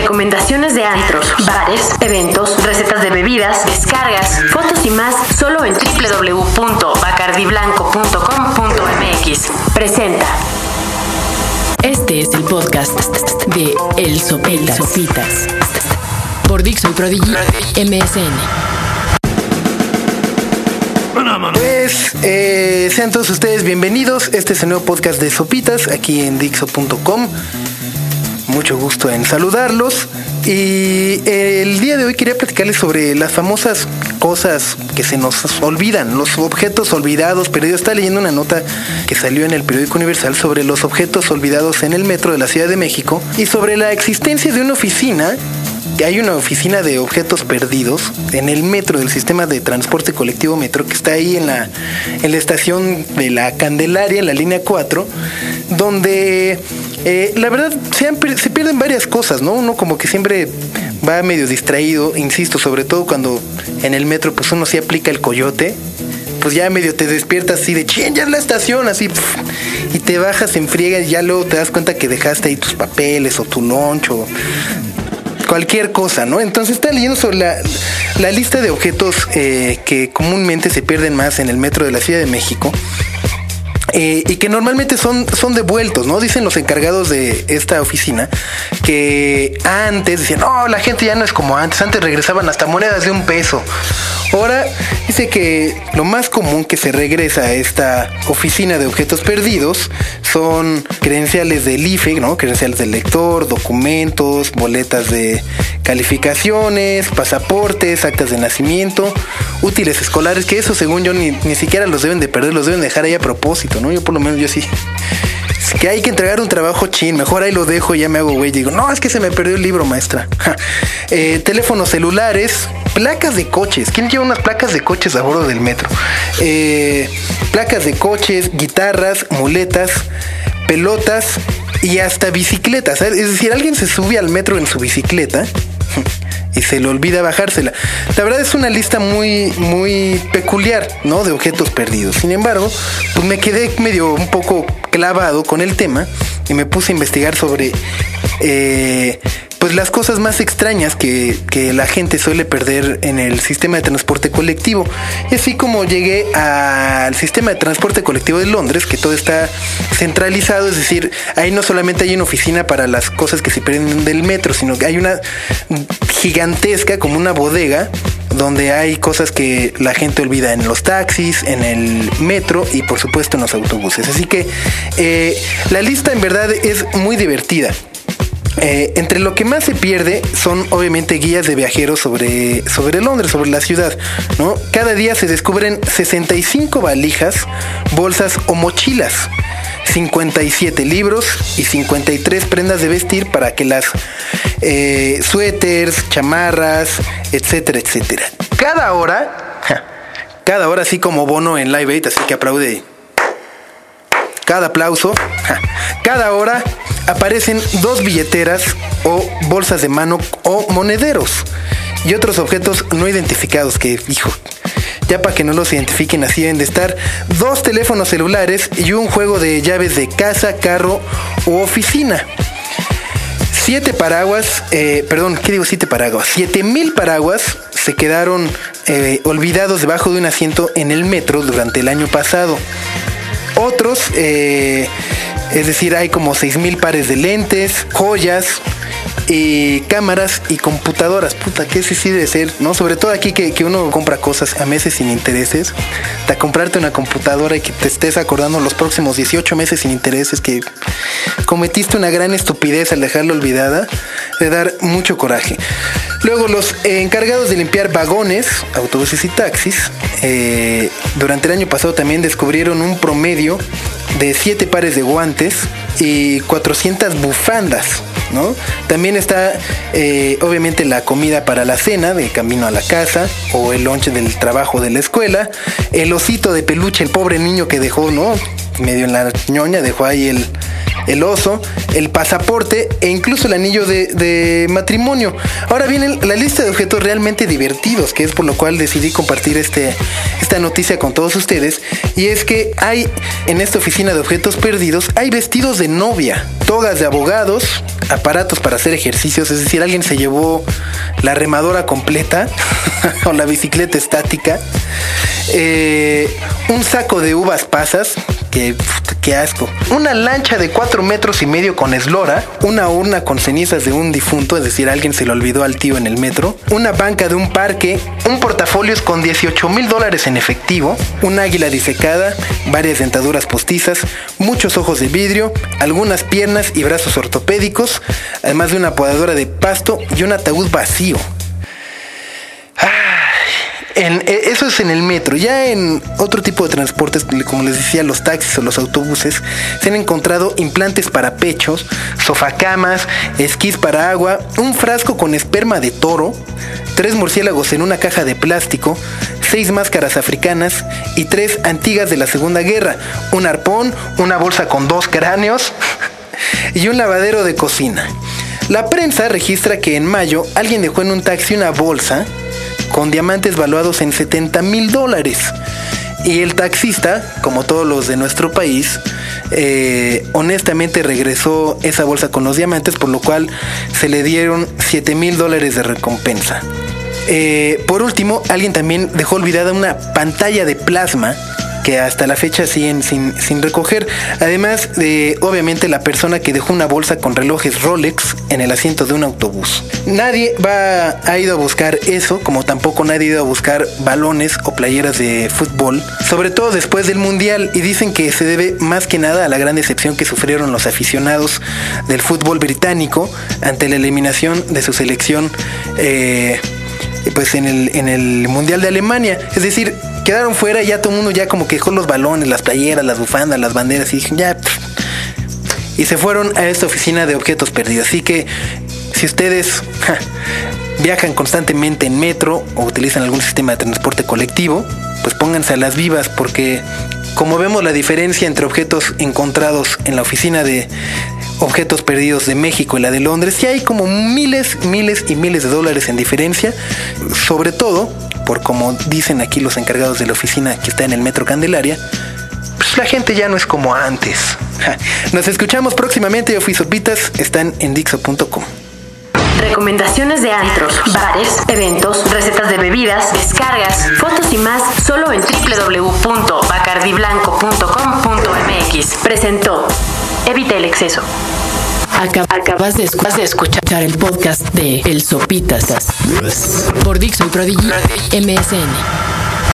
recomendaciones de antros, bares, eventos, recetas de bebidas, descargas, fotos y más solo en www.bacardiblanco.com.mx. Presenta. Este es el podcast de El Sopitas. Sopitas. Por Dixon Prodigy MSN. Pues eh, sean todos ustedes bienvenidos. Este es el nuevo podcast de Sopitas aquí en Dixo.com. Mucho gusto en saludarlos. Y el día de hoy quería platicarles sobre las famosas cosas que se nos olvidan, los objetos olvidados. Pero yo estaba leyendo una nota que salió en el periódico Universal sobre los objetos olvidados en el metro de la Ciudad de México y sobre la existencia de una oficina hay una oficina de objetos perdidos en el metro del sistema de transporte colectivo metro que está ahí en la, en la estación de la Candelaria, en la línea 4, donde eh, la verdad se, pierden varias cosas, ¿no? Uno como que siempre va medio distraído, insisto, sobre todo cuando en el metro pues uno sí aplica el coyote, pues ya medio te despiertas así de ching, ya es la estación, así, y te bajas en friega y ya luego te das cuenta que dejaste ahí tus papeles o tu lunch o cualquier cosa, ¿no? Entonces está leyendo sobre la, lista de objetos eh, que comúnmente se pierden más en el metro de la Ciudad de México. Eh, y que normalmente son, son devueltos, ¿no? Dicen los encargados de esta oficina que antes decían, no, la gente ya no es como antes, antes regresaban hasta monedas de un peso. Ahora dice que lo más común que se regresa a esta oficina de objetos perdidos son credenciales del IFE, ¿no? Credenciales del lector, documentos, boletas de calificaciones, pasaportes, actas de nacimiento, útiles escolares, que eso según yo ni, ni siquiera los deben de perder, los deben dejar ahí a propósito, ¿no? Yo por lo menos yo sí que hay que entregar un trabajo chin, mejor ahí lo dejo y ya me hago güey. Digo, no, es que se me perdió el libro, maestra. Eh, teléfonos celulares, placas de coches. ¿Quién lleva unas placas de coches a bordo del metro? Eh, placas de coches, guitarras, muletas, pelotas y hasta bicicletas. Es decir, alguien se sube al metro en su bicicleta y se le olvida bajársela. La verdad es una lista muy, muy peculiar, ¿no? De objetos perdidos. Sin embargo, pues me quedé medio un poco clavado con el tema y me puse a investigar sobre eh, pues las cosas más extrañas que, la gente suele perder en el sistema de transporte colectivo. Y así como llegué al sistema de transporte colectivo de Londres, que todo está centralizado, es decir, ahí no solamente hay una oficina para las cosas que se pierden del metro, sino que hay una gigantesca, como una bodega, donde hay cosas que la gente olvida en los taxis, en el metro y por supuesto en los autobuses. Así que eh, la lista en verdad es muy divertida. Eh, entre lo que más se pierde son obviamente guías de viajeros sobre, sobre Londres, sobre la ciudad. ¿no? Cada día se descubren 65 valijas, bolsas o mochilas. 57 libros y 53 prendas de vestir para que las eh, suéteres, chamarras, etcétera, etcétera. Cada hora, cada hora así como Bono en Live Aid, así que aplaude. Cada aplauso, cada hora aparecen dos billeteras o bolsas de mano o monederos y otros objetos no identificados que, hijo, ya para que no los identifiquen así deben de estar dos teléfonos celulares y un juego de llaves de casa, carro u oficina. Siete paraguas, eh, perdón, ¿qué digo siete paraguas? Siete mil paraguas se quedaron eh, olvidados debajo de un asiento en el metro durante el año pasado. Otros eh, es decir, hay como 6.000 pares de lentes, joyas, cámaras y computadoras. Puta, que ese sí debe ser, ¿no? Sobre todo aquí que, uno compra cosas a meses sin intereses. De comprarte una computadora y que te estés acordando los próximos 18 meses sin intereses que cometiste una gran estupidez al dejarla olvidada, de dar mucho coraje. Luego los encargados de limpiar vagones, autobuses y taxis, eh, durante el año pasado también descubrieron un promedio de 7 pares de guantes y 400 bufandas. ¿no? También está eh, obviamente la comida para la cena de camino a la casa o el lunch del trabajo de la escuela, el osito de peluche, el pobre niño que dejó, ¿no? Medio en la ñoña, dejó ahí el, el oso, el pasaporte e incluso el anillo de, de matrimonio. Ahora viene la lista de objetos realmente divertidos, que es por lo cual decidí compartir este, esta noticia con todos ustedes. Y es que hay en esta oficina de objetos perdidos, hay vestidos de novia, togas de abogados, aparatos para hacer ejercicios, es decir, alguien se llevó la remadora completa o la bicicleta estática, eh, un saco de uvas pasas, que qué asco, una lancha de 4 metros y medio con eslora, una urna con cenizas de un difunto, es decir, alguien se lo olvidó al tío en el metro, una banca de un parque, un portafolios con 18 mil dólares en efectivo, un águila disecada, varias dentaduras postizas, muchos ojos de vidrio, algunas piernas y brazos ortopédicos, además de una podadora de pasto y un ataúd vacío. E, eso es en el metro. Ya en otro tipo de transportes, como les decía, los taxis o los autobuses, se han encontrado implantes para pechos, sofacamas, esquís para agua, un frasco con esperma de toro, tres murciélagos en una caja de plástico, seis máscaras africanas y tres antiguas de la Segunda Guerra, un arpón, una bolsa con dos cráneos y un lavadero de cocina. La prensa registra que en mayo alguien dejó en un taxi una bolsa con diamantes valuados en 70 mil dólares. Y el taxista, como todos los de nuestro país, eh, honestamente regresó esa bolsa con los diamantes, por lo cual se le dieron 7 mil dólares de recompensa. Eh, por último, alguien también dejó olvidada una pantalla de plasma que hasta la fecha siguen sin, sin recoger. Además de, obviamente, la persona que dejó una bolsa con relojes Rolex en el asiento de un autobús. Nadie va, ha ido a buscar eso, como tampoco nadie ha ido a buscar balones o playeras de fútbol, sobre todo después del Mundial, y dicen que se debe más que nada a la gran decepción que sufrieron los aficionados del fútbol británico ante la eliminación de su selección. Eh, pues en el, en el Mundial de Alemania. Es decir, quedaron fuera y ya todo el mundo ya como que dejó los balones, las playeras, las bufandas, las banderas y dijeron, ya. Y se fueron a esta oficina de objetos perdidos. Así que si ustedes viajan constantemente en metro o utilizan algún sistema de transporte colectivo, pues pónganse a las vivas porque como vemos la diferencia entre objetos encontrados en la oficina de objetos perdidos de México y la de Londres, sí hay como miles, miles y miles de dólares en diferencia, sobre todo por como dicen aquí los encargados de la oficina que está en el Metro Candelaria, pues la gente ya no es como antes. Nos escuchamos próximamente, yo fui Sopitas, están en Dixo.com. Recomendaciones de antros, bares, eventos, recetas de bebidas, descargas, fotos y más solo en www.bacardiblanco.com.mx. Presentó Evita el exceso. Acabas de, escuchar el podcast de El Sopitas por Dixon Prodigy MSN.